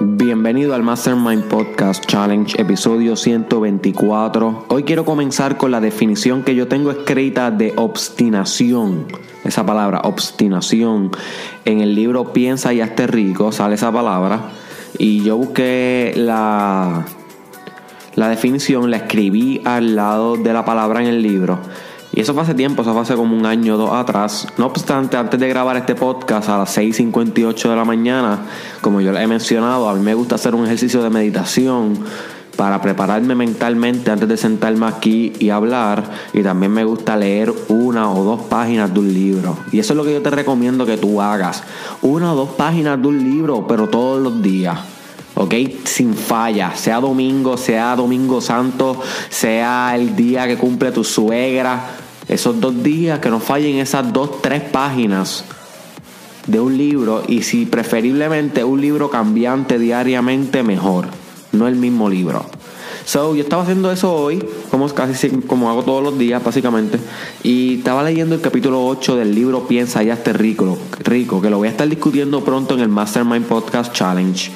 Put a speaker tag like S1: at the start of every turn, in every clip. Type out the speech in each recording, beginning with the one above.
S1: Bienvenido al Mastermind Podcast Challenge, episodio 124. Hoy quiero comenzar con la definición que yo tengo escrita de obstinación. Esa palabra, obstinación. En el libro Piensa y hazte rico sale esa palabra. Y yo busqué la, la definición, la escribí al lado de la palabra en el libro. Y eso fue hace tiempo, eso fue hace como un año o dos atrás. No obstante, antes de grabar este podcast a las 6.58 de la mañana, como yo les he mencionado, a mí me gusta hacer un ejercicio de meditación para prepararme mentalmente antes de sentarme aquí y hablar. Y también me gusta leer una o dos páginas de un libro. Y eso es lo que yo te recomiendo que tú hagas. Una o dos páginas de un libro, pero todos los días. ¿ok? Sin falla, sea domingo, sea domingo santo, sea el día que cumple tu suegra, esos dos días que no fallen esas dos, tres páginas de un libro y si preferiblemente un libro cambiante diariamente mejor, no el mismo libro. So, yo estaba haciendo eso hoy, como casi como hago todos los días básicamente, y estaba leyendo el capítulo 8 del libro Piensa ya esté rico, rico, que lo voy a estar discutiendo pronto en el Mastermind Podcast Challenge.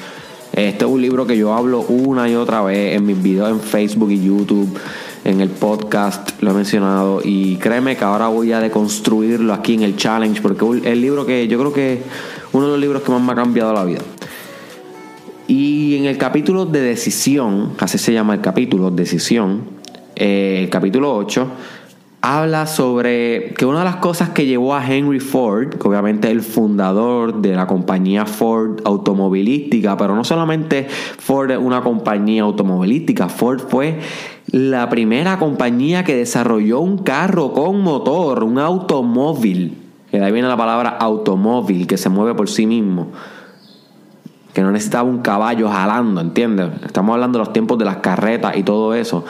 S1: Este es un libro que yo hablo una y otra vez en mis videos en Facebook y YouTube, en el podcast, lo he mencionado. Y créeme que ahora voy a deconstruirlo aquí en el challenge, porque el libro que yo creo que uno de los libros que más me ha cambiado la vida. Y en el capítulo de decisión, así se llama el capítulo, decisión, eh, el capítulo 8, habla sobre que una de las cosas que llevó a Henry Ford, que obviamente es el fundador de la compañía Ford automovilística, pero no solamente Ford es una compañía automovilística, Ford fue la primera compañía que desarrolló un carro con motor, un automóvil, que de ahí viene la palabra automóvil, que se mueve por sí mismo. Que no necesitaba un caballo jalando, ¿entiendes? Estamos hablando de los tiempos de las carretas y todo eso.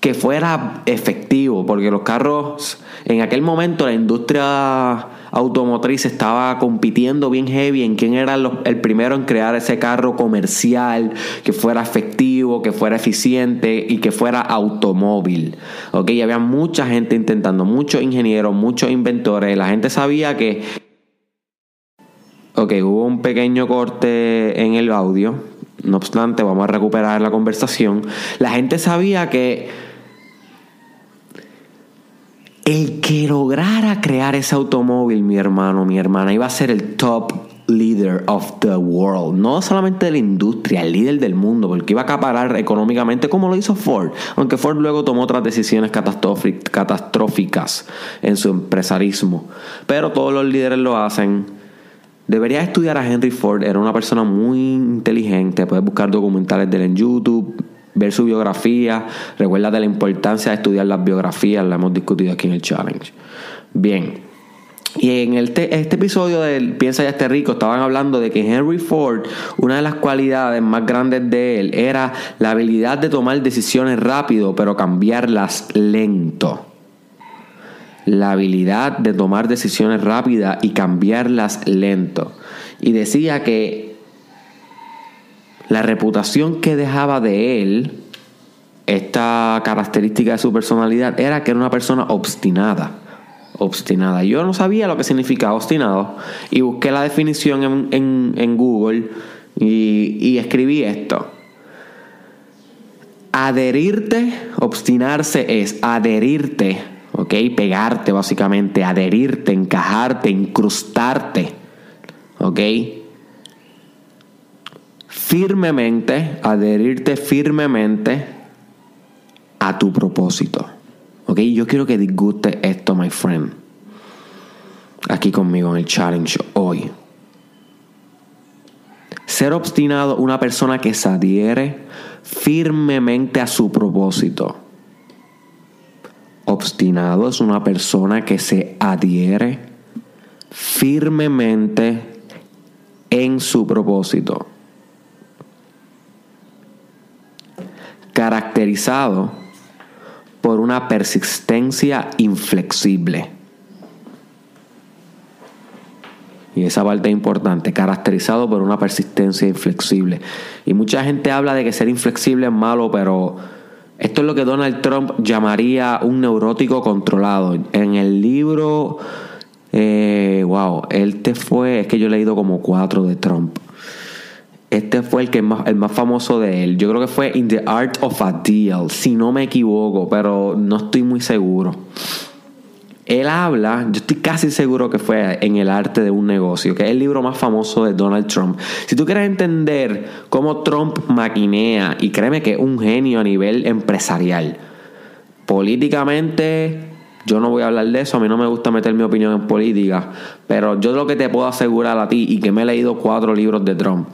S1: Que fuera efectivo, porque los carros, en aquel momento la industria automotriz estaba compitiendo bien heavy en quién era el primero en crear ese carro comercial, que fuera efectivo, que fuera eficiente y que fuera automóvil. ¿Ok? Había mucha gente intentando, muchos ingenieros, muchos inventores. La gente sabía que... Ok, hubo un pequeño corte en el audio. No obstante, vamos a recuperar la conversación. La gente sabía que el que lograra crear ese automóvil, mi hermano, mi hermana, iba a ser el top leader of the world. No solamente de la industria, el líder del mundo, porque iba a acaparar económicamente como lo hizo Ford. Aunque Ford luego tomó otras decisiones catastróficas en su empresarismo. Pero todos los líderes lo hacen. Deberías estudiar a Henry Ford. Era una persona muy inteligente. Puedes buscar documentales de él en YouTube ver su biografía. Recuerda de la importancia de estudiar las biografías, la hemos discutido aquí en el challenge. Bien. Y en este episodio del Piensa ya esté rico estaban hablando de que Henry Ford, una de las cualidades más grandes de él era la habilidad de tomar decisiones rápido, pero cambiarlas lento. La habilidad de tomar decisiones rápidas y cambiarlas lento. Y decía que la reputación que dejaba de él, esta característica de su personalidad, era que era una persona obstinada. Obstinada. Yo no sabía lo que significaba obstinado y busqué la definición en, Google y, escribí esto. Adherirte, obstinarse es adherirte, ¿ok? Pegarte básicamente, adherirte, encajarte, incrustarte, ¿ok? Firmemente, adherirte firmemente a tu propósito. ¿Ok? Yo quiero que disguste esto, my friend. Aquí conmigo en el challenge hoy. Ser obstinado, una persona que se adhiere firmemente a su propósito. Obstinado es una persona que se adhiere firmemente en su propósito. Caracterizado por una persistencia inflexible. Y esa parte es importante, caracterizado por una persistencia inflexible. Y mucha gente habla de que ser inflexible es malo, pero esto es lo que Donald Trump llamaría un neurótico controlado. En el libro, eh, wow, él te fue, es que yo he leído como cuatro de Trump. Este fue el, que el más famoso de él. Yo creo que fue In the Art of a Deal, si no me equivoco, pero no estoy muy seguro. Él habla, yo estoy casi seguro que fue en el arte de un negocio, que es el libro más famoso de Donald Trump. Si tú quieres entender cómo Trump maquinea, y créeme que es un genio a nivel empresarial, políticamente yo no voy a hablar de eso, a mí no me gusta meter mi opinión en política, pero yo lo que te puedo asegurar a ti y que me he leído cuatro libros de Trump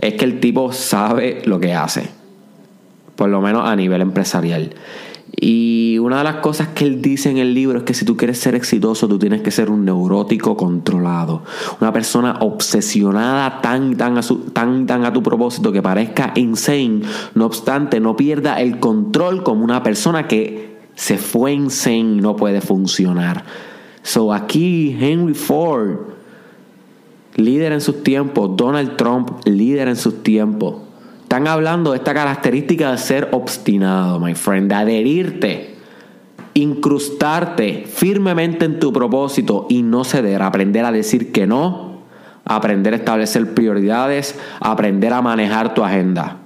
S1: es que el tipo sabe lo que hace, por lo menos a nivel empresarial. Y una de las cosas que él dice en el libro es que si tú quieres ser exitoso, tú tienes que ser un neurótico controlado. Una persona obsesionada tan, tan, a, tan, tan a tu propósito que parezca insane. No obstante, no pierda el control como una persona que se fue insane y no puede funcionar. So aquí Henry Ford, líder en sus tiempos, Donald Trump, líder en sus tiempos. Están hablando de esta característica de ser obstinado, my friend, de adherirte, incrustarte firmemente en tu propósito y no ceder, aprender a decir que no, aprender a establecer prioridades, aprender a manejar tu agenda.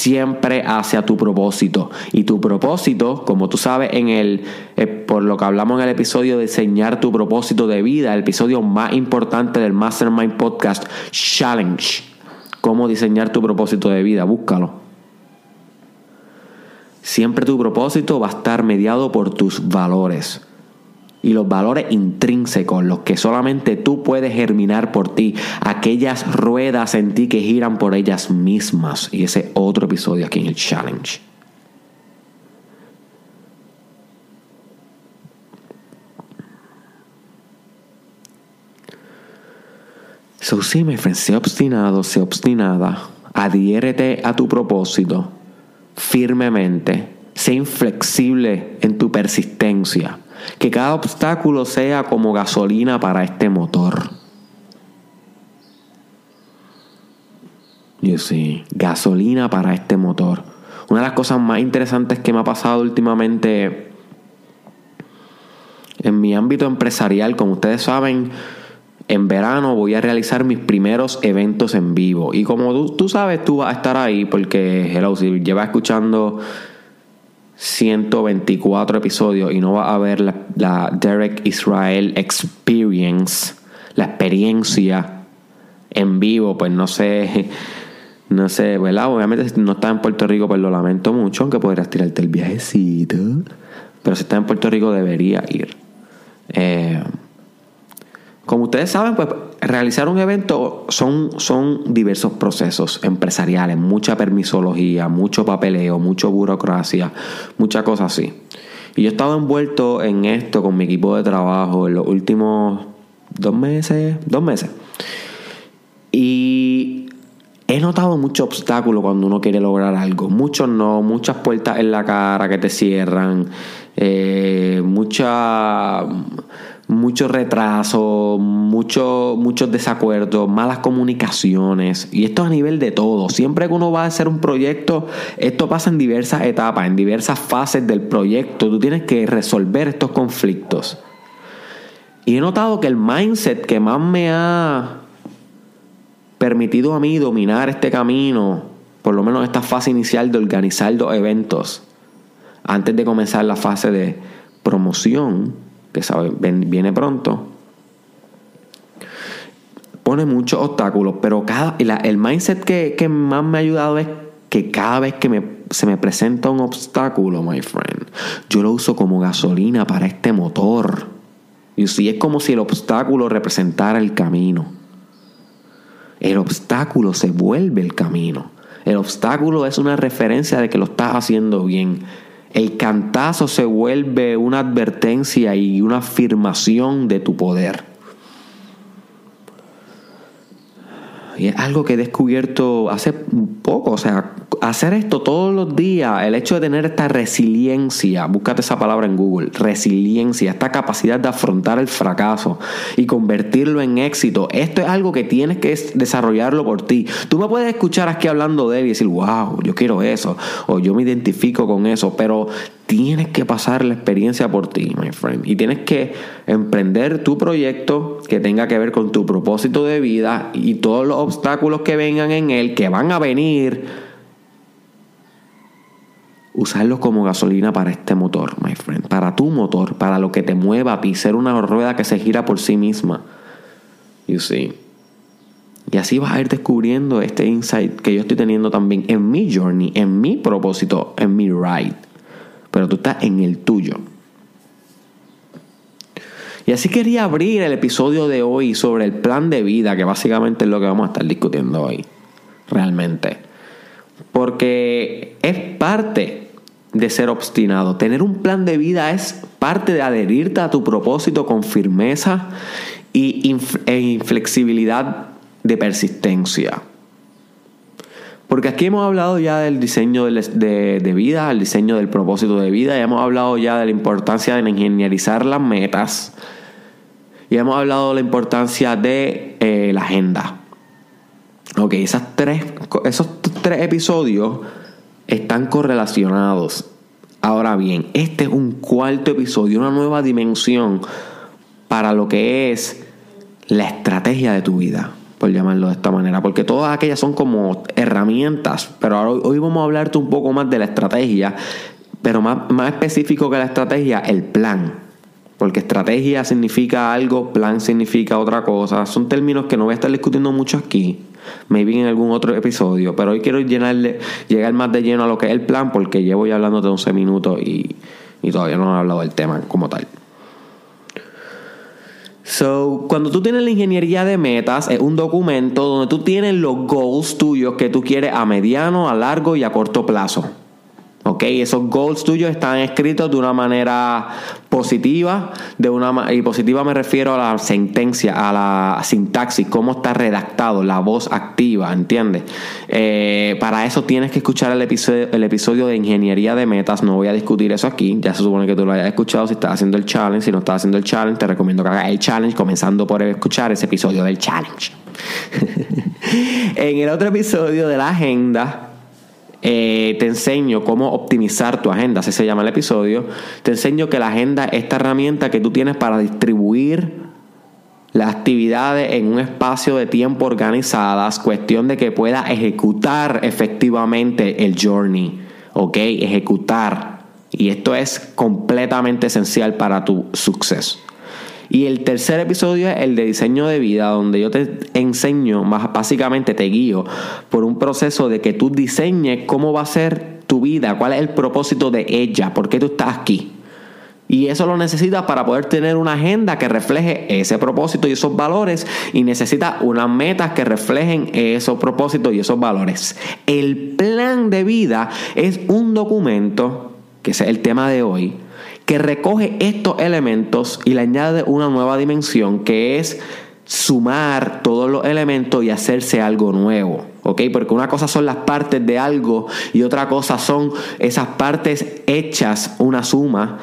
S1: Siempre hacia tu propósito. Y tu propósito, como tú sabes, en el, eh, por lo que hablamos en el episodio de diseñar tu propósito de vida, el episodio más importante del Mastermind Podcast Challenge. Cómo diseñar tu propósito de vida, búscalo. Siempre tu propósito va a estar mediado por tus valores y los valores intrínsecos, los que solamente tú puedes germinar por ti, aquellas ruedas en ti que giran por ellas mismas. Y ese otro episodio aquí en el challenge. So, sí, me sé obstinado, sé obstinada, adhiérete a tu propósito firmemente, sé inflexible en tu persistencia que cada obstáculo sea como gasolina para este motor. Yo sí, gasolina para este motor. Una de las cosas más interesantes que me ha pasado últimamente en mi ámbito empresarial, como ustedes saben, en verano voy a realizar mis primeros eventos en vivo. Y como tú, sabes, tú vas a estar ahí porque, hello, si llevas escuchando 124 episodios y no va a ver la, Derek Israel Experience, la experiencia en vivo, pues no sé, no sé, ¿verdad? Obviamente si no estás en Puerto Rico, pues lo lamento mucho, aunque podrías tirarte el viajecito. Pero si estás en Puerto Rico, debería ir. Eh, como ustedes saben, pues realizar un evento son, son diversos procesos empresariales, mucha permisología, mucho papeleo, mucha burocracia, muchas cosas así. Y yo he estado envuelto en esto con mi equipo de trabajo en los últimos dos meses, dos meses. Y he notado muchos obstáculos cuando uno quiere lograr algo. Muchos no, muchas puertas en la cara que te cierran, eh, mucha mucho retraso, mucho, muchos desacuerdos, malas comunicaciones. Y esto a nivel de todo. Siempre que uno va a hacer un proyecto, esto pasa en diversas etapas, en diversas fases del proyecto. Tú tienes que resolver estos conflictos. Y he notado que el mindset que más me ha permitido a mí dominar este camino, por lo menos esta fase inicial de organizar los eventos, antes de comenzar la fase de promoción, que sabe, viene pronto, pone muchos obstáculos, pero cada, el mindset que, más me ha ayudado es que cada vez que se me presenta un obstáculo, my friend, yo lo uso como gasolina para este motor. Y si es como si el obstáculo representara el camino. El obstáculo se vuelve el camino. El obstáculo es una referencia de que lo estás haciendo bien el cantazo se vuelve una advertencia y una afirmación de tu poder. Y es algo que he descubierto hace poco, o sea, hacer esto todos los días, el hecho de tener esta resiliencia, búscate esa palabra en Google, resiliencia, esta capacidad de afrontar el fracaso y convertirlo en éxito, esto es algo que tienes que desarrollarlo por ti. Tú me puedes escuchar aquí hablando de él y decir, wow, yo quiero eso, o yo me identifico con eso, pero tienes que pasar la experiencia por ti, my friend. Y tienes que emprender tu proyecto que tenga que ver con tu propósito de vida y todos los obstáculos que vengan en él, que van a venir, usarlos como gasolina para este motor, my friend. Para tu motor, para lo que te mueva ser una rueda que se gira por sí misma. You see. Y así vas a ir descubriendo este insight que yo estoy teniendo también en mi journey, en mi propósito, en mi ride pero tú estás en el tuyo. Y así quería abrir el episodio de hoy sobre el plan de vida, que básicamente es lo que vamos a estar discutiendo hoy, realmente. Porque es parte de ser obstinado. Tener un plan de vida es parte de adherirte a tu propósito con firmeza e inflexibilidad de persistencia. Porque aquí hemos hablado ya del diseño de, vida, el diseño del propósito de vida, y hemos hablado ya de la importancia de ingenierizar las metas, y hemos hablado de la importancia de eh, la agenda. Ok, esas tres, esos tres episodios están correlacionados. Ahora bien, este es un cuarto episodio, una nueva dimensión para lo que es la estrategia de tu vida por llamarlo de esta manera, porque todas aquellas son como herramientas, pero ahora, hoy vamos a hablarte un poco más de la estrategia, pero más, más específico que la estrategia, el plan. Porque estrategia significa algo, plan significa otra cosa. Son términos que no voy a estar discutiendo mucho aquí. Maybe en algún otro episodio. Pero hoy quiero llenarle, llegar más de lleno a lo que es el plan. Porque llevo ya hablando de 11 minutos y, y todavía no he hablado del tema como tal. So, cuando tú tienes la ingeniería de metas, es un documento donde tú tienes los goals tuyos que tú quieres a mediano, a largo y a corto plazo. ¿Ok? Esos goals tuyos están escritos de una manera positiva, de una y positiva me refiero a la sentencia, a la sintaxis, cómo está redactado, la voz activa, ¿entiendes? Eh, para eso tienes que escuchar el episodio, el episodio de ingeniería de metas, no voy a discutir eso aquí, ya se supone que tú lo hayas escuchado si estás haciendo el challenge, si no estás haciendo el challenge, te recomiendo que hagas el challenge, comenzando por escuchar ese episodio del challenge. en el otro episodio de la agenda, eh, te enseño cómo optimizar tu agenda, así se llama el episodio. Te enseño que la agenda es esta herramienta que tú tienes para distribuir las actividades en un espacio de tiempo organizadas, cuestión de que pueda ejecutar efectivamente el journey, ¿ok? Ejecutar. Y esto es completamente esencial para tu suceso. Y el tercer episodio es el de diseño de vida, donde yo te enseño, más básicamente te guío por un proceso de que tú diseñes cómo va a ser tu vida, cuál es el propósito de ella, por qué tú estás aquí. Y eso lo necesitas para poder tener una agenda que refleje ese propósito y esos valores. Y necesitas unas metas que reflejen esos propósitos y esos valores. El plan de vida es un documento, que es el tema de hoy, que recoge estos elementos y le añade una nueva dimensión que es sumar todos los elementos y hacerse algo nuevo. ¿Ok? Porque una cosa son las partes de algo y otra cosa son esas partes hechas una suma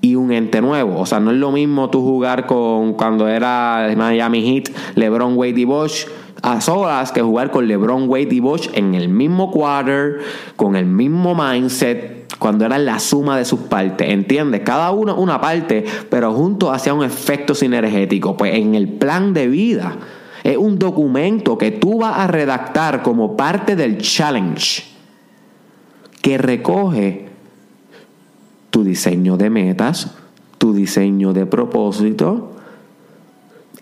S1: y un ente nuevo. O sea, no es lo mismo tú jugar con cuando era Miami Heat, LeBron Wade y Bosch a solas que jugar con LeBron Wade y Bosch en el mismo quarter, con el mismo mindset cuando eran la suma de sus partes, ¿entiendes? Cada uno una parte, pero juntos hacía un efecto sinergético. Pues en el plan de vida es un documento que tú vas a redactar como parte del challenge que recoge tu diseño de metas, tu diseño de propósito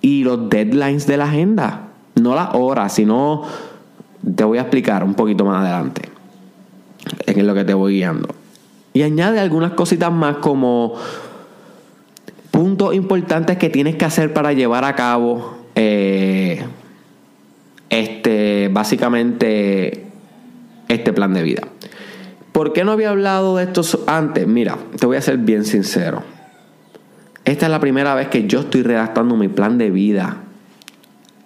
S1: y los deadlines de la agenda. No las horas, sino te voy a explicar un poquito más adelante en lo que te voy guiando. Y añade algunas cositas más como puntos importantes que tienes que hacer para llevar a cabo eh, este básicamente este plan de vida. ¿Por qué no había hablado de esto antes? Mira, te voy a ser bien sincero. Esta es la primera vez que yo estoy redactando mi plan de vida.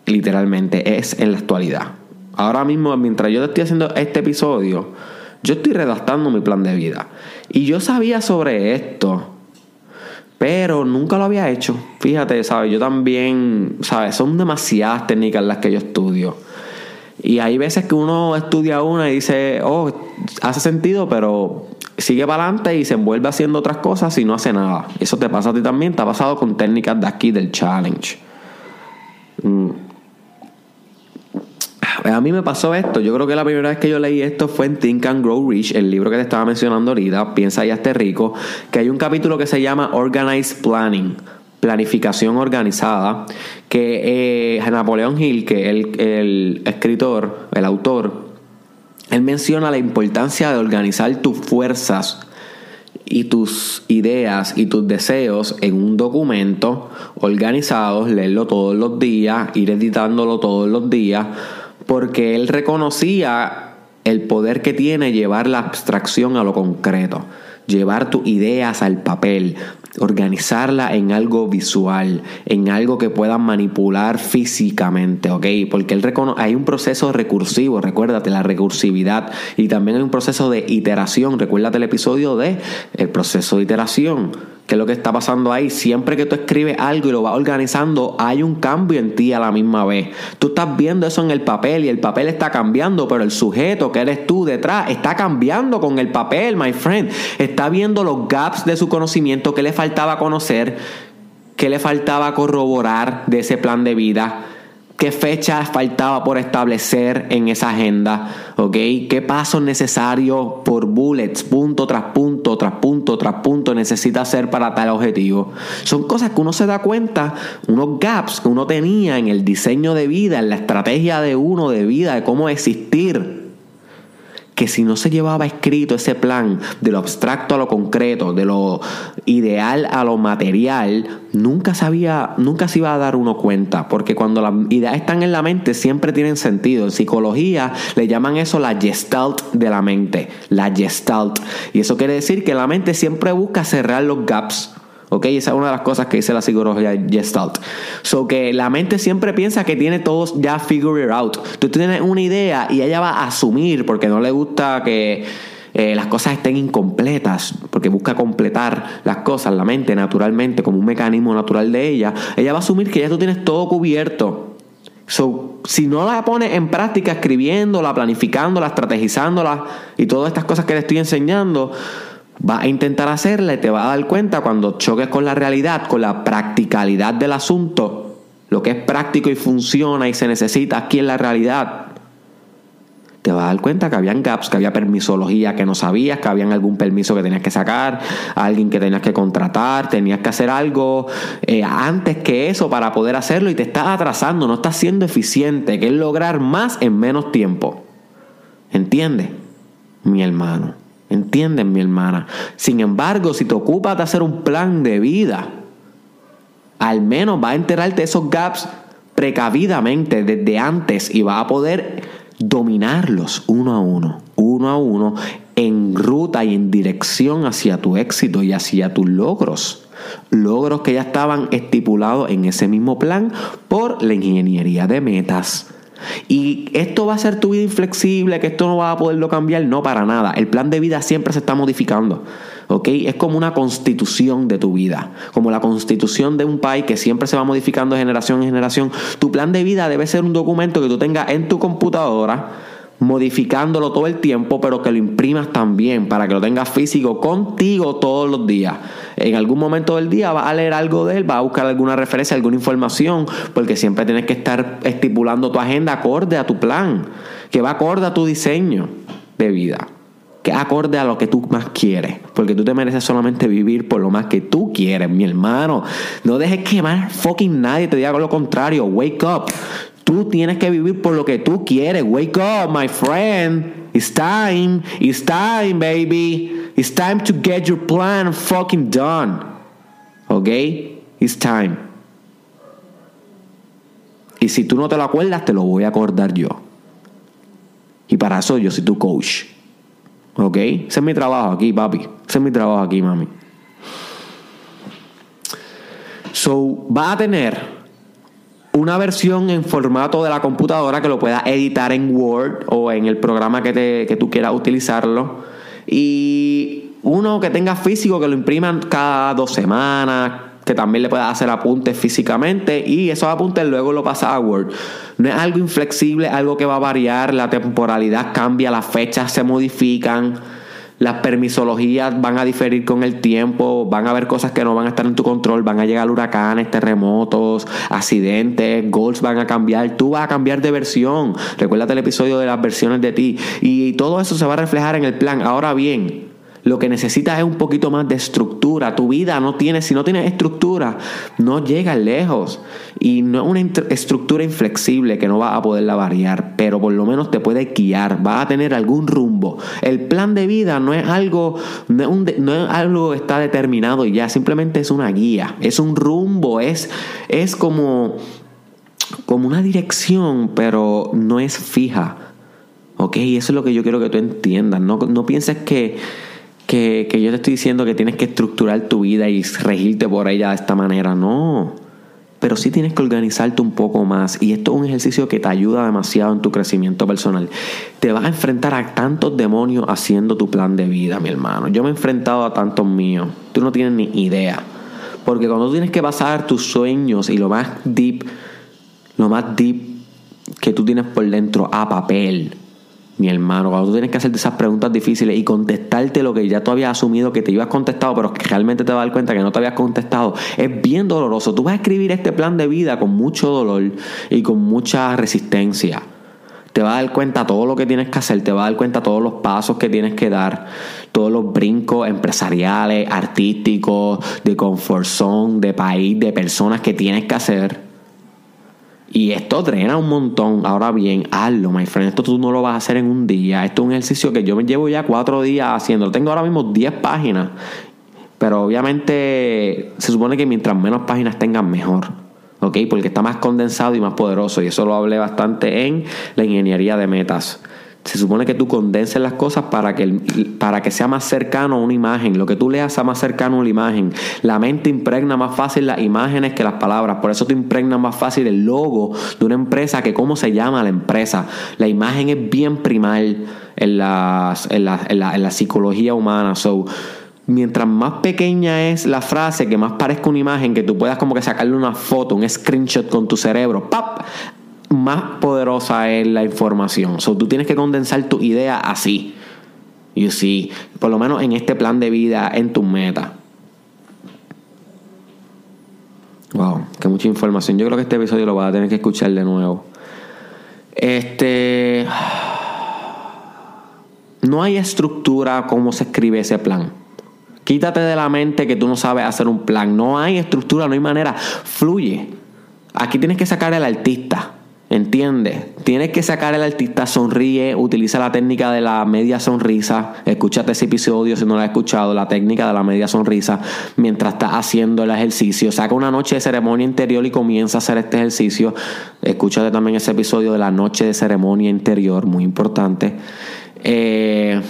S1: Literalmente es en la actualidad. Ahora mismo, mientras yo estoy haciendo este episodio, yo estoy redactando mi plan de vida. Y yo sabía sobre esto, pero nunca lo había hecho. Fíjate, ¿sabes? Yo también, ¿sabes? Son demasiadas técnicas las que yo estudio. Y hay veces que uno estudia una y dice, oh, hace sentido, pero sigue para adelante y se envuelve haciendo otras cosas y no hace nada. Eso te pasa a ti también, te ha pasado con técnicas de aquí del challenge. Mm. A mí me pasó esto. Yo creo que la primera vez que yo leí esto fue en Think and Grow Rich, el libro que te estaba mencionando ahorita, Piensa y hazte rico, que hay un capítulo que se llama Organized Planning planificación organizada, que eh, Napoleón Hill, que el, el escritor, el autor, él menciona la importancia de organizar tus fuerzas y tus ideas y tus deseos en un documento organizados, leerlo todos los días, ir editándolo todos los días, porque él reconocía el poder que tiene llevar la abstracción a lo concreto, llevar tus ideas al papel, organizarla en algo visual, en algo que puedan manipular físicamente, ¿ok? Porque él hay un proceso recursivo, recuérdate la recursividad, y también hay un proceso de iteración, recuérdate el episodio de el proceso de iteración ¿Qué es lo que está pasando ahí? Siempre que tú escribes algo y lo vas organizando, hay un cambio en ti a la misma vez. Tú estás viendo eso en el papel y el papel está cambiando, pero el sujeto que eres tú detrás está cambiando con el papel, my friend. Está viendo los gaps de su conocimiento, que le faltaba conocer, que le faltaba corroborar de ese plan de vida qué fecha faltaba por establecer en esa agenda, ¿ok? ¿Qué pasos necesarios por bullets, punto tras punto, tras punto, tras punto necesita hacer para tal objetivo? Son cosas que uno se da cuenta, unos gaps que uno tenía en el diseño de vida, en la estrategia de uno de vida, de cómo existir que si no se llevaba escrito ese plan de lo abstracto a lo concreto, de lo ideal a lo material, nunca sabía, nunca se iba a dar uno cuenta, porque cuando las ideas están en la mente siempre tienen sentido. En psicología le llaman eso la gestalt de la mente, la gestalt. Y eso quiere decir que la mente siempre busca cerrar los gaps ¿Ok? Esa es una de las cosas que dice la psicología Gestalt. So que la mente siempre piensa que tiene todos ya figured out. Tú tienes una idea y ella va a asumir porque no le gusta que eh, las cosas estén incompletas, porque busca completar las cosas, la mente naturalmente, como un mecanismo natural de ella. Ella va a asumir que ya tú tienes todo cubierto. So, si no la pones en práctica escribiéndola, planificándola, estrategizándola y todas estas cosas que te estoy enseñando, Vas a intentar hacerla y te vas a dar cuenta cuando choques con la realidad, con la practicalidad del asunto, lo que es práctico y funciona y se necesita aquí en la realidad. Te vas a dar cuenta que habían gaps, que había permisología que no sabías, que había algún permiso que tenías que sacar, alguien que tenías que contratar, tenías que hacer algo eh, antes que eso para poder hacerlo y te estás atrasando, no estás siendo eficiente, que es lograr más en menos tiempo. ¿Entiendes? Mi hermano. ¿Entienden, mi hermana? Sin embargo, si te ocupas de hacer un plan de vida, al menos va a enterarte de esos gaps precavidamente desde antes y va a poder dominarlos uno a uno, uno a uno, en ruta y en dirección hacia tu éxito y hacia tus logros. Logros que ya estaban estipulados en ese mismo plan por la ingeniería de metas. Y esto va a ser tu vida inflexible, que esto no va a poderlo cambiar, no para nada. El plan de vida siempre se está modificando. ¿ok? Es como una constitución de tu vida, como la constitución de un país que siempre se va modificando de generación en generación. Tu plan de vida debe ser un documento que tú tengas en tu computadora modificándolo todo el tiempo, pero que lo imprimas también para que lo tengas físico contigo todos los días. En algún momento del día vas a leer algo de él, vas a buscar alguna referencia, alguna información, porque siempre tienes que estar estipulando tu agenda acorde a tu plan, que va acorde a tu diseño de vida, que acorde a lo que tú más quieres, porque tú te mereces solamente vivir por lo más que tú quieres, mi hermano. No dejes que más fucking nadie te diga lo contrario. Wake up. Tú tienes que vivir por lo que tú quieres. Wake up, my friend. It's time. It's time, baby. It's time to get your plan fucking done. ¿Ok? It's time. Y si tú no te lo acuerdas, te lo voy a acordar yo. Y para eso yo soy tu coach. ¿Ok? Ese es mi trabajo aquí, papi. Ese es mi trabajo aquí, mami. So, va a tener una versión en formato de la computadora que lo puedas editar en Word o en el programa que, te, que tú quieras utilizarlo. Y uno que tenga físico, que lo impriman cada dos semanas, que también le puedas hacer apuntes físicamente y esos apuntes luego lo pasa a Word. No es algo inflexible, algo que va a variar, la temporalidad cambia, las fechas se modifican, las permisologías van a diferir con el tiempo, van a haber cosas que no van a estar en tu control, van a llegar huracanes, terremotos, accidentes, goals van a cambiar, tú vas a cambiar de versión. Recuerda el episodio de las versiones de ti y todo eso se va a reflejar en el plan. Ahora bien, lo que necesitas es un poquito más de estructura. Tu vida no tiene, si no tienes estructura, no llegas lejos. Y no es una estructura inflexible que no va a poderla variar, pero por lo menos te puede guiar, va a tener algún rumbo. El plan de vida no es algo, no es, algo que está determinado y ya, simplemente es una guía, es un rumbo, es, es como, como una dirección, pero no es fija. ¿Ok? Eso es lo que yo quiero que tú entiendas. No, no pienses que que, yo te estoy diciendo que tienes que estructurar tu vida y regirte por ella de esta manera. No. Pero sí tienes que organizarte un poco más. Y esto es un ejercicio que te ayuda demasiado en tu crecimiento personal. Te vas a enfrentar a tantos demonios haciendo tu plan de vida, mi hermano. Yo me he enfrentado a tantos míos. Tú no tienes ni idea. Porque cuando tienes que pasar tus sueños y lo más deep, lo más deep que tú tienes por dentro a papel, mi hermano, cuando tú tienes que hacerte esas preguntas difíciles y contestarte lo que ya tú habías asumido que te ibas contestado, pero que realmente te vas a dar cuenta que no te habías contestado, es bien doloroso. Tú vas a escribir este plan de vida con mucho dolor y con mucha resistencia. Te vas a dar cuenta todo lo que tienes que hacer, te vas a dar cuenta todos los pasos que tienes que dar, todos los brincos empresariales, artísticos, de confort zone, de país, de personas que tienes que hacer y esto drena un montón. Ahora bien, hazlo, my friend. Esto tú no lo vas a hacer en un día. Esto es un ejercicio que yo me llevo ya cuatro días haciendo. Tengo ahora mismo 10 páginas. Pero obviamente se supone que mientras menos páginas tengan, mejor. ¿Ok? Porque está más condensado y más poderoso. Y eso lo hablé bastante en la ingeniería de metas. Se supone que tú condenses las cosas para que, para que sea más cercano a una imagen. Lo que tú leas sea más cercano a una imagen. La mente impregna más fácil las imágenes que las palabras. Por eso te impregna más fácil el logo de una empresa que cómo se llama la empresa. La imagen es bien primal en, las, en, la, en, la, psicología humana. So, mientras más pequeña es la frase, que más parezca una imagen, que tú puedas como que sacarle una foto, un screenshot con tu cerebro, ¡pap! Más poderosa es la información. Tú tienes que condensar tu idea así. Y sí, por lo menos en este plan de vida, en tu meta. Wow, qué mucha información. Yo creo que este episodio lo vas a tener que escuchar de nuevo. Este. No hay estructura cómo se escribe ese plan. Quítate de la mente que tú no sabes hacer un plan. No hay estructura, no hay manera. Fluye. Aquí tienes que sacar al artista. ¿Entiendes? Tienes que sacar al artista, sonríe, utiliza la técnica de la media sonrisa. Escúchate ese episodio si no lo has escuchado, la técnica de la media sonrisa mientras estás haciendo el ejercicio. Saca una noche de ceremonia interior y comienza a hacer este ejercicio. Escúchate también ese episodio de la noche de ceremonia interior, muy importante. Eh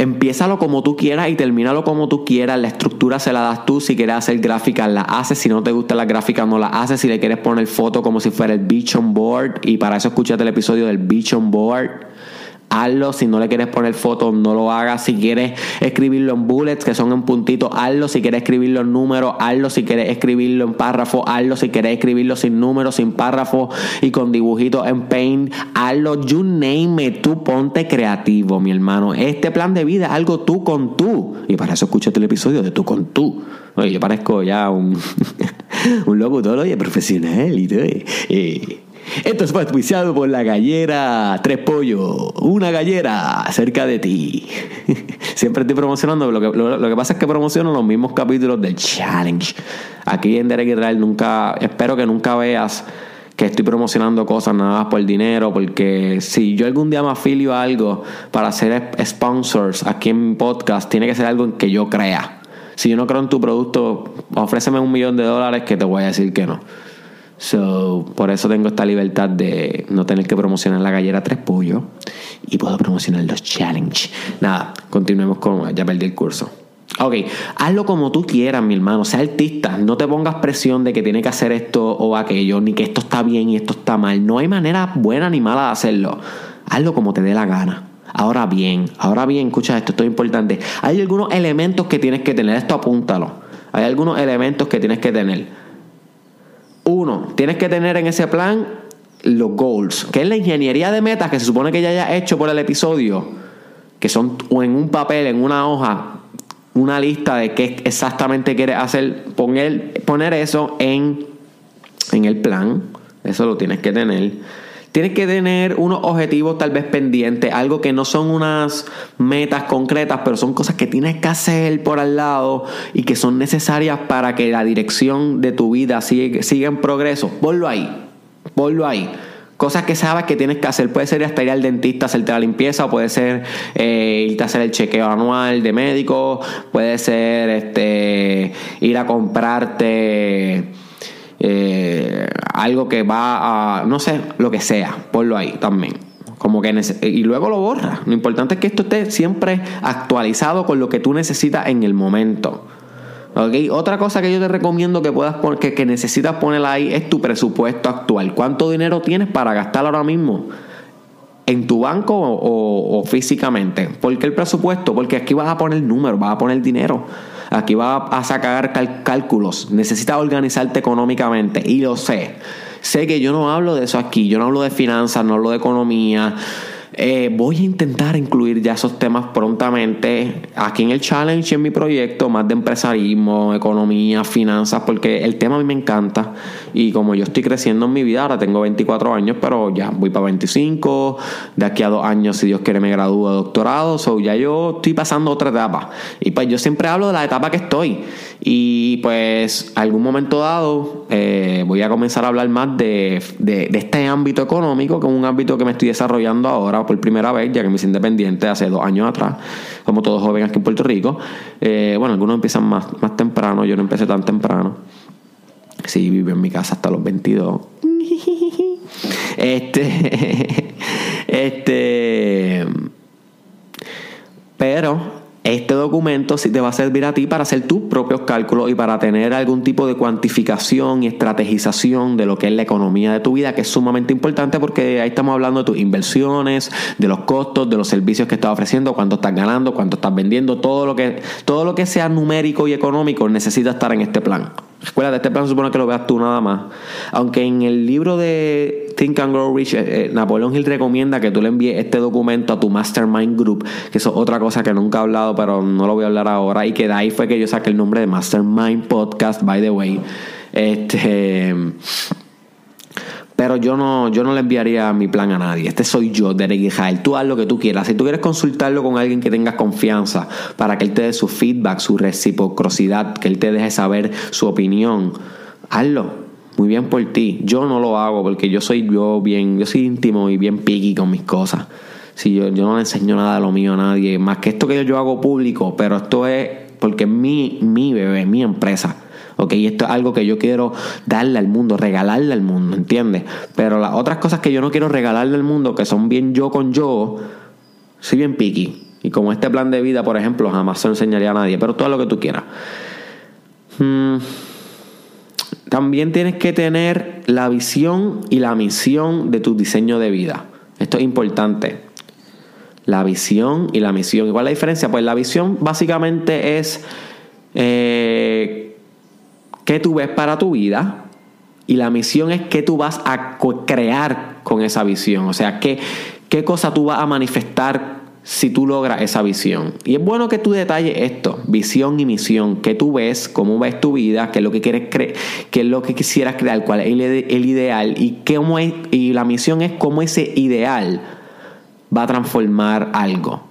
S1: Empiézalo como tú quieras y termínalo como tú quieras. La estructura se la das tú. Si quieres hacer gráficas, la haces. Si no te gusta la gráfica, no la haces. Si le quieres poner foto como si fuera el beach on board. Y para eso escúchate el episodio del beach on board hazlo. Si no le quieres poner fotos, no lo hagas. Si quieres escribirlo en bullets, que son en puntitos, hazlo. Si quieres escribirlo en números, hazlo. Si quieres escribirlo en párrafo, hazlo. Si quieres escribirlo sin números, sin párrafo y con dibujitos en paint, hazlo. You name it. Tú ponte creativo, mi hermano. Este plan de vida es algo tú con tú. Y para eso escúchate el episodio de tú con tú. Oye, yo parezco ya un, un locutor, oye, profesional y todo. Eh, esto fue auspiciado por la gallera Tres Pollo, una gallera cerca de ti. Siempre estoy promocionando, lo que, pasa es que promociono los mismos capítulos del challenge. Aquí en Derek Israel nunca, espero que nunca veas que estoy promocionando cosas nada más por dinero, porque si yo algún día me afilio a algo para hacer sponsors aquí en mi podcast, tiene que ser algo en que yo crea. Si yo no creo en tu producto, ofréceme un millón de dólares que te voy a decir que no. So, por eso tengo esta libertad de no tener que promocionar la gallera tres pollos y puedo promocionar los challenge. Nada, continuemos con. Ya perdí el curso. Ok, hazlo como tú quieras, mi hermano. Sea artista. No te pongas presión de que tiene que hacer esto o aquello, ni que esto está bien y esto está mal. No hay manera buena ni mala de hacerlo. Hazlo como te dé la gana. Ahora bien, ahora bien, escucha esto, esto es importante. Hay algunos elementos que tienes que tener. Esto apúntalo. Hay algunos elementos que tienes que tener. Uno, tienes que tener en ese plan los goals, que es la ingeniería de metas que se supone que ya haya hecho por el episodio, que son en un papel, en una hoja, una lista de qué exactamente quieres hacer, poner, poner eso en, en el plan, eso lo tienes que tener. Tienes que tener unos objetivos tal vez pendientes, algo que no son unas metas concretas, pero son cosas que tienes que hacer por al lado y que son necesarias para que la dirección de tu vida siga, siga en progreso. Ponlo ahí, ponlo ahí. Cosas que sabes que tienes que hacer. Puede ser hasta ir al dentista hacerte la limpieza, puede ser eh, irte a hacer el chequeo anual de médico, puede ser este, ir a comprarte eh, algo que va a, no sé, lo que sea, ponlo ahí también. Como que y luego lo borra. Lo importante es que esto esté siempre actualizado con lo que tú necesitas en el momento. Otra cosa que yo te recomiendo que puedas que, que necesitas poner ahí es tu presupuesto actual. ¿Cuánto dinero tienes para gastar ahora mismo? ¿En tu banco o, físicamente? ¿Por qué el presupuesto? Porque aquí vas a poner números, vas a poner dinero. Aquí vas a sacar cálculos. Necesitas organizarte económicamente. Y lo sé. Sé que yo no hablo de eso aquí. Yo no hablo de finanzas, no hablo de economía. Eh, voy a intentar incluir ya esos temas prontamente aquí en el challenge, en mi proyecto, más de empresarismo, economía, finanzas, porque el tema a mí me encanta. Y como yo estoy creciendo en mi vida, ahora tengo 24 años, pero ya voy para 25, de aquí a dos años, si Dios quiere, me gradúo de doctorado, so ya yo estoy pasando otra etapa. Y pues yo siempre hablo de la etapa que estoy. Y pues algún momento dado eh, voy a comenzar a hablar más de, de este ámbito económico, que es un ámbito que me estoy desarrollando ahora por primera vez, ya que me hice independiente hace dos años atrás, como todos jóvenes aquí en Puerto Rico. Eh, bueno, algunos empiezan más, más temprano, yo no empecé tan temprano. Sí, vivo en mi casa hasta los 22. Este, este, pero este documento te va a servir a ti para hacer tus propios cálculos y para tener algún tipo de cuantificación y estrategización de lo que es la economía de tu vida, que es sumamente importante porque ahí estamos hablando de tus inversiones, de los costos, de los servicios que estás ofreciendo, cuánto estás ganando, cuánto estás vendiendo, todo lo que, todo lo que sea numérico y económico necesita estar en este plan. Recuerda, este plan se supone que lo veas tú nada más. Aunque en el libro de Think and Grow Rich, eh, eh, Napoleón Hill recomienda que tú le envíes este documento a tu Mastermind Group, que eso es otra cosa que nunca he hablado, pero no lo voy a hablar ahora. Y que de ahí fue que yo saqué el nombre de Mastermind Podcast, by the way. Este. Pero yo no, yo no le enviaría mi plan a nadie. Este soy yo, Derek Israel. Tú haz lo que tú quieras. Si tú quieres consultarlo con alguien que tengas confianza para que él te dé su feedback, su reciprocidad, que él te deje saber su opinión, hazlo. Muy bien por ti. Yo no lo hago porque yo soy yo bien, yo soy íntimo y bien piqui con mis cosas. Si yo, yo no le enseño nada de lo mío a nadie, más que esto que yo hago público, pero esto es porque es mi, mi bebé, mi empresa. ¿Ok? Y esto es algo que yo quiero darle al mundo, regalarle al mundo, ¿entiendes? Pero las otras cosas que yo no quiero regalarle al mundo, que son bien yo con yo, soy bien picky. Y como este plan de vida, por ejemplo, jamás se enseñaría a nadie, pero todo lo que tú quieras. Hmm. También tienes que tener la visión y la misión de tu diseño de vida. Esto es importante. La visión y la misión. ¿Y cuál es la diferencia? Pues la visión básicamente es eh, qué tú ves para tu vida y la misión es qué tú vas a crear con esa visión. O sea, qué, qué cosa tú vas a manifestar si tú logras esa visión. Y es bueno que tú detalles esto, visión y misión, qué tú ves, cómo ves tu vida, qué es lo que quieres creer, qué es lo que quisieras crear, cuál es el, ideal y, cómo y la misión es cómo ese ideal va a transformar algo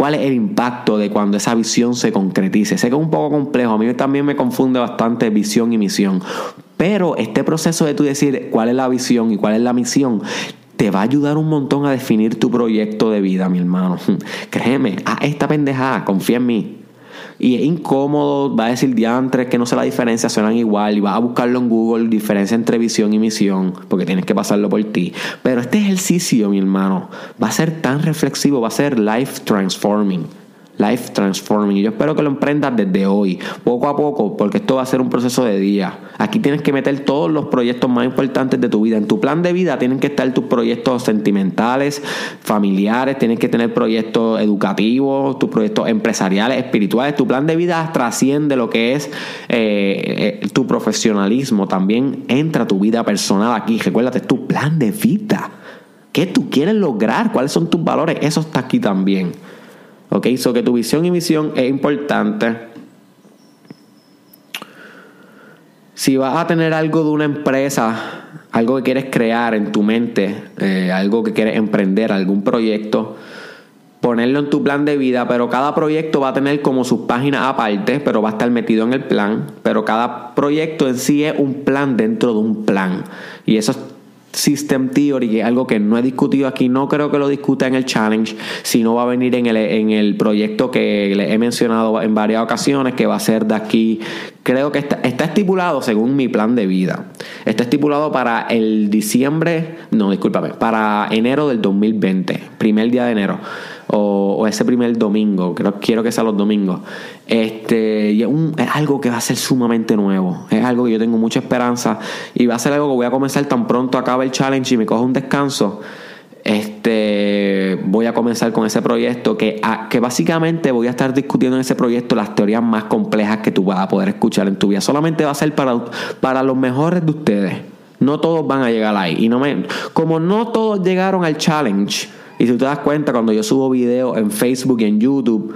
S1: cuál es el impacto de cuando esa visión se concretice. Sé que es un poco complejo, a mí también me confunde bastante visión y misión, pero este proceso de tú decir cuál es la visión y cuál es la misión te va a ayudar un montón a definir tu proyecto de vida, mi hermano. Créeme, a esta pendejada, confía en mí y es incómodo, va a decir diantres que no sé la diferencia, suenan igual y vas a buscarlo en Google, diferencia entre visión y misión, porque tienes que pasarlo por ti. Pero este ejercicio, mi hermano, va a ser tan reflexivo, va a ser life transforming. Life Transforming. Y yo espero que lo emprendas desde hoy, poco a poco, porque esto va a ser un proceso de día. Aquí tienes que meter todos los proyectos más importantes de tu vida. En tu plan de vida tienen que estar tus proyectos sentimentales, familiares, tienes que tener proyectos educativos, tus proyectos empresariales, espirituales. Tu plan de vida trasciende lo que es eh, eh, tu profesionalismo. También entra tu vida personal aquí. Recuérdate, tu plan de vida. ¿Qué tú quieres lograr? ¿Cuáles son tus valores? Eso está aquí también. ¿Ok? So que tu visión y misión es importante. Si vas a tener algo de una empresa, algo que quieres crear en tu mente, eh, algo que quieres emprender, algún proyecto, ponerlo en tu plan de vida, pero cada proyecto va a tener como sus páginas aparte, pero va a estar metido en el plan, pero cada proyecto en sí es un plan dentro de un plan. Y eso es System Theory, algo que no he discutido aquí, no creo que lo discuta en el challenge, sino va a venir en el, en el proyecto que le he mencionado en varias ocasiones, que va a ser de aquí, creo que está, está estipulado según mi plan de vida. Está estipulado para el diciembre, no, discúlpame, para enero del 2020, primer día de enero o, ese primer domingo, creo, quiero que sea los domingos. Este, y es, algo que va a ser sumamente nuevo, es algo que yo tengo mucha esperanza y va a ser algo que voy a comenzar tan pronto acabe el challenge y me cojo un descanso. Este, voy a comenzar con ese proyecto que, que básicamente voy a estar discutiendo en ese proyecto las teorías más complejas que tú vas a poder escuchar en tu vida. Solamente va a ser para, para los mejores de ustedes. No todos van a llegar ahí. Y no me, como no todos llegaron al challenge, y si tú te das cuenta, cuando yo subo videos en Facebook y en YouTube,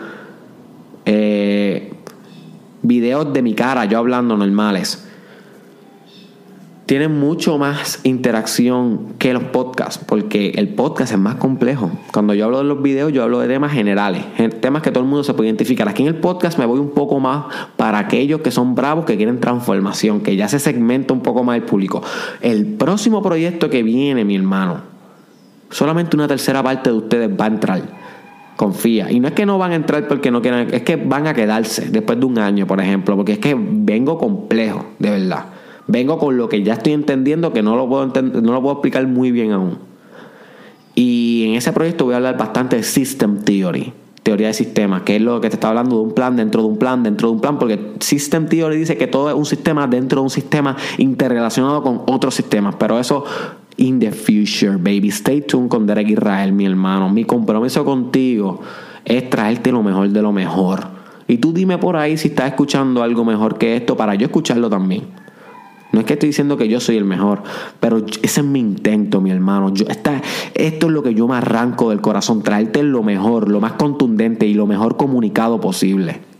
S1: eh, videos de mi cara, yo hablando normales, tienen mucho más interacción que los podcasts, porque el podcast es más complejo. Cuando yo hablo de los videos, yo hablo de temas generales, temas que todo el mundo se puede identificar. Aquí en el podcast me voy un poco más para aquellos que son bravos, que quieren transformación, que ya se segmenta un poco más el público. El próximo proyecto que viene, mi hermano, solamente una tercera parte de ustedes va a entrar. Confía. Y no es que no van a entrar porque no quieran, es que van a quedarse después de un año, por ejemplo, porque es que vengo complejo, de verdad. Vengo con lo que ya estoy entendiendo que no lo puedo, no lo puedo explicar muy bien aún. Y en ese proyecto voy a hablar bastante de System Theory, teoría de sistemas, que es lo que te está hablando de un plan dentro de un plan dentro de un plan, porque System Theory dice que todo es un sistema dentro de un sistema interrelacionado con otros sistemas, pero eso in the future, baby. Stay tuned con Derek Israel, mi hermano. Mi compromiso contigo es traerte lo mejor de lo mejor. Y tú dime por ahí si estás escuchando algo mejor que esto para yo escucharlo también. No es que estoy diciendo que yo soy el mejor, pero ese es mi intento, mi hermano. Yo, esto es lo que yo me arranco del corazón, traerte lo mejor, lo más contundente y lo mejor comunicado posible.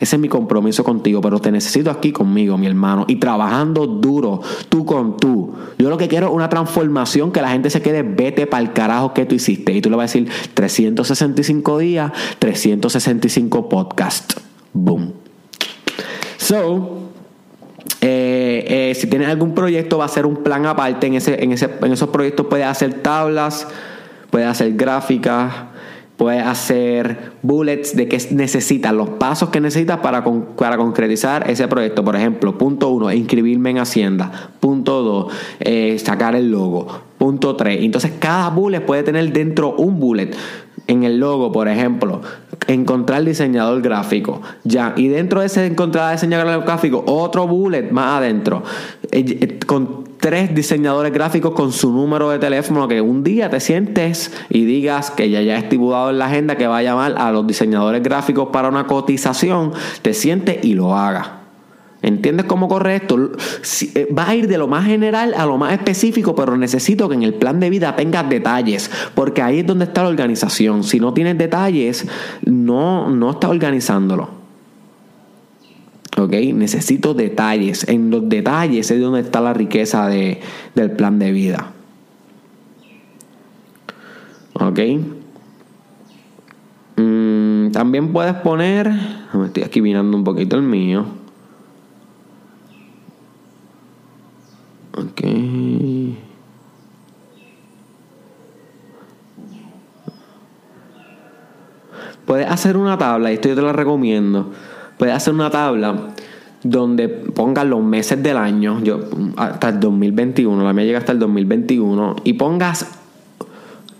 S1: Ese es mi compromiso contigo, pero te necesito aquí conmigo, mi hermano, y trabajando duro, tú con tú. Yo lo que quiero es una transformación que la gente se quede, vete para el carajo que tú hiciste. Y tú le vas a decir 365 días, 365 podcast. Boom. So, eh, eh, si tienes algún proyecto, va a ser un plan aparte. En, ese, en, ese, en esos proyectos puedes hacer tablas, puedes hacer gráficas puedes hacer bullets de qué necesitas, los pasos que necesitas para, para concretizar ese proyecto. Por ejemplo, punto uno, inscribirme en Hacienda. Punto dos, eh, sacar el logo. Punto tres, entonces cada bullet puede tener dentro un bullet. En el logo, por ejemplo, encontrar diseñador gráfico. Ya, y dentro de ese encontrar diseñador gráfico, otro bullet más adentro. Eh, eh, tres diseñadores gráficos con su número de teléfono que un día te sientes y digas que ya ya estipulado en la agenda que va a llamar a los diseñadores gráficos para una cotización, te sientes y lo haga. ¿Entiendes cómo corre esto? Eh, va a ir de lo más general a lo más específico, pero necesito que en el plan de vida tengas detalles, porque ahí es donde está la organización. Si no tienes detalles, no, no estás organizándolo. ¿Ok? Necesito detalles. En los detalles es donde está la riqueza de, del plan de vida. ¿Ok? Mm, también puedes poner, me estoy aquí mirando un poquito el mío. Ok. Puedes hacer una tabla, y esto yo te la recomiendo puedes hacer una tabla donde pongas los meses del año, yo hasta el 2021, la mía llega hasta el 2021, y pongas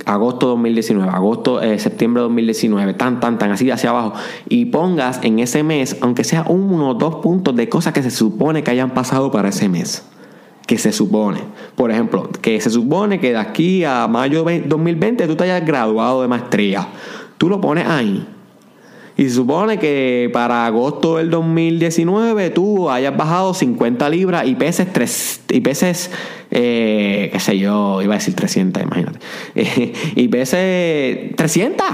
S1: agosto 2019, agosto, eh, septiembre 2019, tan, tan, tan, así hacia abajo, y pongas en ese mes, aunque sea uno o dos puntos de cosas que se supone que hayan pasado para ese mes. Que se supone. Por ejemplo, que se supone que de aquí a mayo 2020 tú te hayas graduado de maestría. Tú lo pones ahí. Y supone que para agosto del 2019 tú hayas bajado 50 libras y peses, tres, y peses eh, qué sé yo, iba a decir 300, imagínate. y pese 300,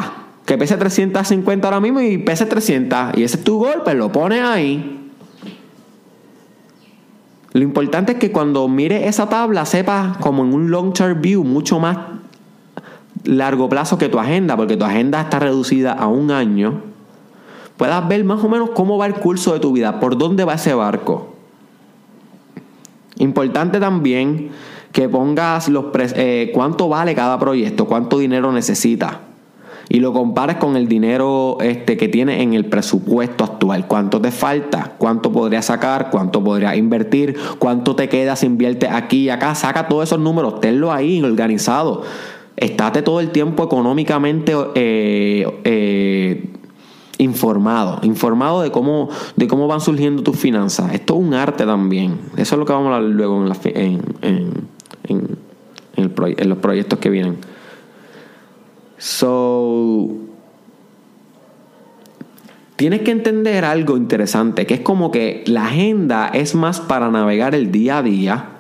S1: que pese 350 ahora mismo y pese 300. Y ese es tu golpe, lo pones ahí. Lo importante es que cuando mire esa tabla sepas como en un long term view mucho más largo plazo que tu agenda, porque tu agenda está reducida a un año, puedas ver más o menos cómo va el curso de tu vida, por dónde va ese barco. Importante también que pongas los eh, cuánto vale cada proyecto, cuánto dinero necesita y lo compares con el dinero este, que tienes en el presupuesto actual. ¿Cuánto te falta? ¿Cuánto podrías sacar? ¿Cuánto podrías invertir? ¿Cuánto te queda si inviertes aquí y acá? Saca todos esos números, tenlo ahí organizado. Estate todo el tiempo económicamente eh, eh, informado, informado de cómo, de cómo van surgiendo tus finanzas. Esto es un arte también. Eso es lo que vamos a hablar luego en, en, en, en los proyectos que vienen. So, tienes que entender algo interesante, que es como que la agenda es más para navegar el día a día.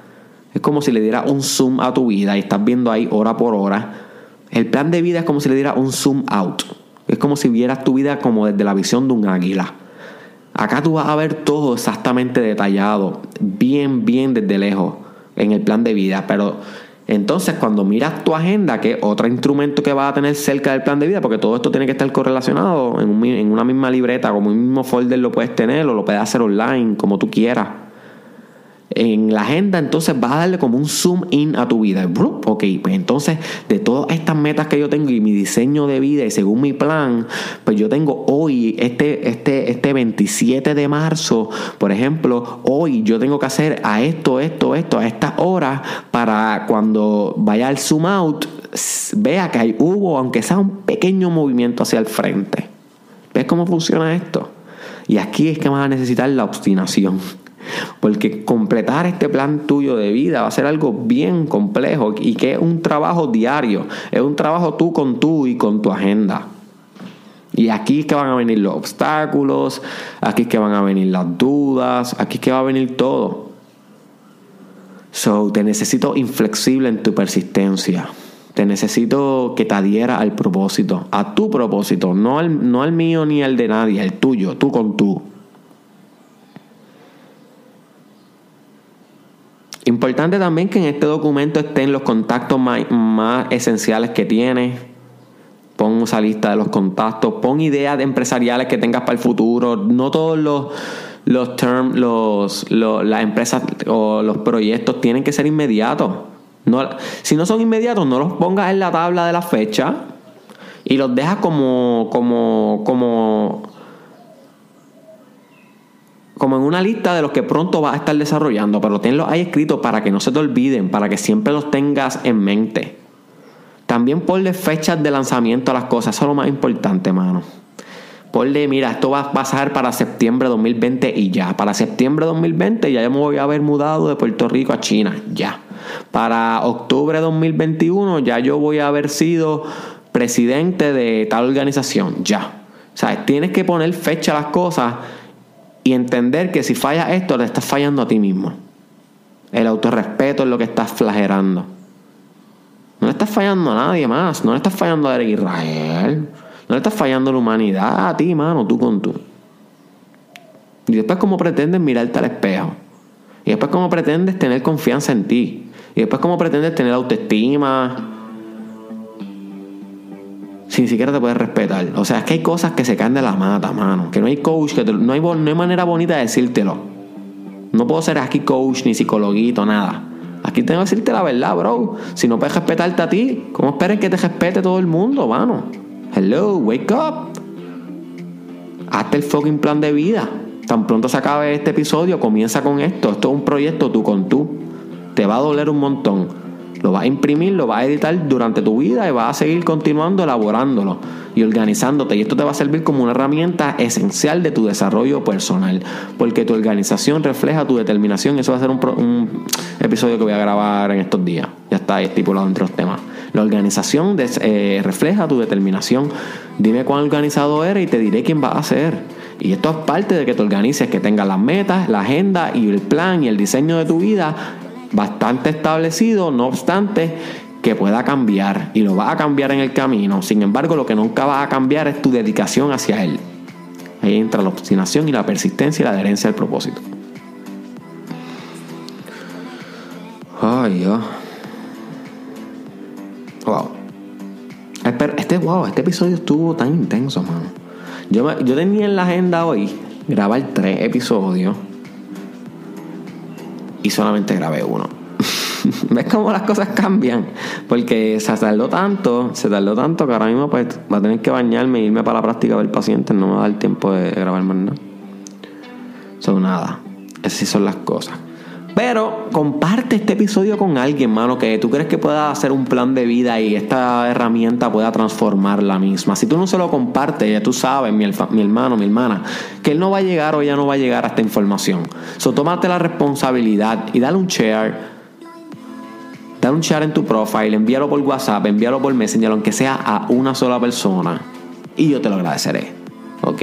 S1: Es como si le diera un zoom a tu vida y estás viendo ahí hora por hora. El plan de vida es como si le diera un zoom out. Es como si vieras tu vida como desde la visión de un águila. Acá tú vas a ver todo exactamente detallado, bien, bien desde lejos, en el plan de vida. Pero entonces cuando miras tu agenda, que es otro instrumento que vas a tener cerca del plan de vida, porque todo esto tiene que estar correlacionado en, en una misma libreta, como un mismo folder lo puedes tener o lo puedes hacer online, como tú quieras en la agenda, entonces vas a darle como un zoom in a tu vida. Ok, pues entonces de todas estas metas que yo tengo y mi diseño de vida y según mi plan, pues yo tengo hoy, este, este, este 27 de marzo, por ejemplo, hoy yo tengo que hacer a esto, esto, esto, a estas horas para cuando vaya al zoom out, vea que hay, hubo, aunque sea un pequeño movimiento hacia el frente. ¿Ves cómo funciona esto? Y aquí es que vas a necesitar la obstinación. Porque completar este plan tuyo de vida va a ser algo bien complejo y que es un trabajo diario, es un trabajo tú con tú y con tu agenda. Y aquí es que van a venir los obstáculos, aquí es que van a venir las dudas, aquí es que va a venir todo. So, te necesito inflexible en tu persistencia. Te necesito que te adhiera al propósito, a tu propósito, no al, no al mío ni al de nadie, el tuyo, tú con tú. Importante también que en este documento estén los contactos más, esenciales que tienes. Pon esa lista de los contactos, pon ideas empresariales que tengas para el futuro. No todos los, los term, los, las empresas o los proyectos tienen que ser inmediatos. No, si no son inmediatos, no los pongas en la tabla de la fecha y los dejas como, como, como como en una lista de los que pronto vas a estar desarrollando, pero tenlos ahí escritos para que no se te olviden, para que siempre los tengas en mente. También ponle fechas de lanzamiento a las cosas, eso es lo más importante, mano. Ponle, mira, esto va a pasar para septiembre de 2020 y ya. Para septiembre de 2020 ya yo me voy a haber mudado de Puerto Rico a China, ya. Para octubre de 2021 ya yo voy a haber sido presidente de tal organización, ya. O sea, tienes que poner fecha a las cosas y entender que si falla esto, le estás fallando a ti mismo. El autorrespeto es lo que estás flagelando. No le estás fallando a nadie más. No le estás fallando a Israel. No le estás fallando a la humanidad, a ti, mano, tú con tú. Y después, ¿cómo pretendes mirarte al espejo? Y después, ¿cómo pretendes tener confianza en ti? Y después, ¿cómo pretendes tener autoestima? Si ni siquiera te puedes respetar. O sea, es que hay cosas que se caen de la mata, mano. Que no hay coach, que no, hay, no hay manera bonita de decírtelo. No puedo ser aquí coach, ni psicologuito, nada. Aquí tengo que decirte la verdad, bro. Si no puedes respetarte a ti, ¿cómo esperes que te respete todo el mundo, mano? Hello, wake up. Hazte el fucking plan de vida. Tan pronto se acabe este episodio, comienza con esto. Esto es un proyecto tú con tú. Te va a doler un montón. Lo vas a imprimir, lo vas a editar durante tu vida y vas a seguir continuando elaborándolo y organizándote. Y esto te va a servir como una herramienta esencial de tu desarrollo personal, porque tu organización refleja tu determinación. Eso va a ser un, episodio que voy a grabar en estos días. Ya está estipulado entre los temas. La organización eh, refleja tu determinación. Dime cuán organizado eres y te diré quién va a ser. Y esto es parte de que te organices, que tengas las metas, la agenda y el plan y el diseño de tu vida bastante establecido, no obstante que pueda cambiar y lo va a cambiar en el camino. Sin embargo, lo que nunca va a cambiar es tu dedicación hacia él. Ahí entra la obstinación y la persistencia y la adherencia al propósito. Ay, Dios. Wow. Este, este episodio estuvo tan intenso, mano. Yo, yo tenía en la agenda hoy grabar tres episodios y solamente grabé uno. ¿Ves cómo las cosas cambian? Porque se tardó tanto, se tardó tanto que ahora mismo pues va a tener que bañarme e irme para la práctica del paciente, no me va a dar tiempo de grabar más nada. Son nada. Esas son las cosas. Pero comparte este episodio con alguien, mano, que tú crees que pueda hacer un plan de vida y esta herramienta pueda transformar la misma. Si tú no se lo compartes, ya tú sabes, mi, mi hermano, mi hermana, que él no va a llegar o ella no va a llegar a esta información. So, tómate la responsabilidad y dale un share. Dale un share en tu profile, envíalo por WhatsApp, envíalo por Messenger, aunque sea a una sola persona. Y yo te lo agradeceré. ¿Ok?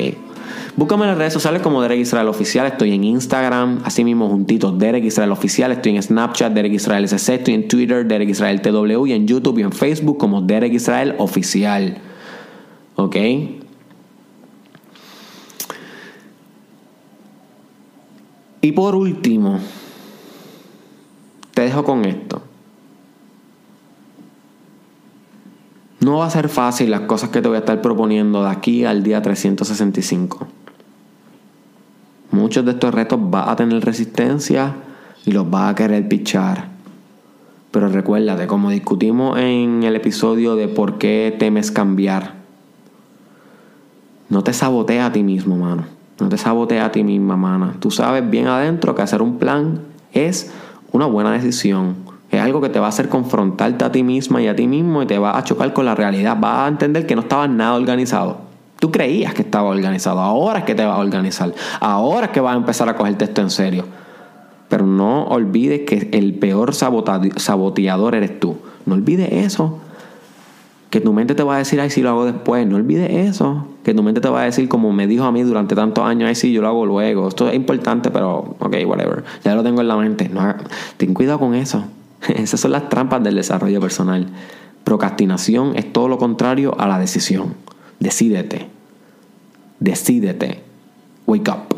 S1: Búscame en las redes sociales como Derek Israel Oficial. Estoy en Instagram, así mismo juntitos, Derek Israel Oficial. Estoy en Snapchat, Derek Israel SC. Estoy en Twitter, Derek Israel TW. Y en YouTube y en Facebook como Derek Israel Oficial. ¿Ok? Y por último, te dejo con esto. No va a ser fácil las cosas que te voy a estar proponiendo de aquí al día 365. Muchos de estos retos va a tener resistencia y los va a querer pichar. Pero recuérdate, como discutimos en el episodio de por qué temes cambiar, no te sabotea a ti mismo, mano. No te sabotea a ti misma, mana. Tú sabes bien adentro que hacer un plan es una buena decisión. Es algo que te va a hacer confrontarte a ti misma y a ti mismo y te va a chocar con la realidad. Vas a entender que no estabas nada organizado. Tú creías que estaba organizado, ahora es que te vas a organizar, ahora es que vas a empezar a cogerte esto en serio. Pero no olvides que el peor saboteador eres tú. No olvides eso. Que tu mente te va a decir, ay, sí lo hago después. No olvides eso. Que tu mente te va a decir, como me dijo a mí durante tantos años, ay, sí, yo lo hago luego. Esto es importante, pero, ok, whatever. Ya lo tengo en la mente. No, ten cuidado con eso. Esas son las trampas del desarrollo personal. Procrastinación es todo lo contrario a la decisión. Decídete. Decídete. Wake up.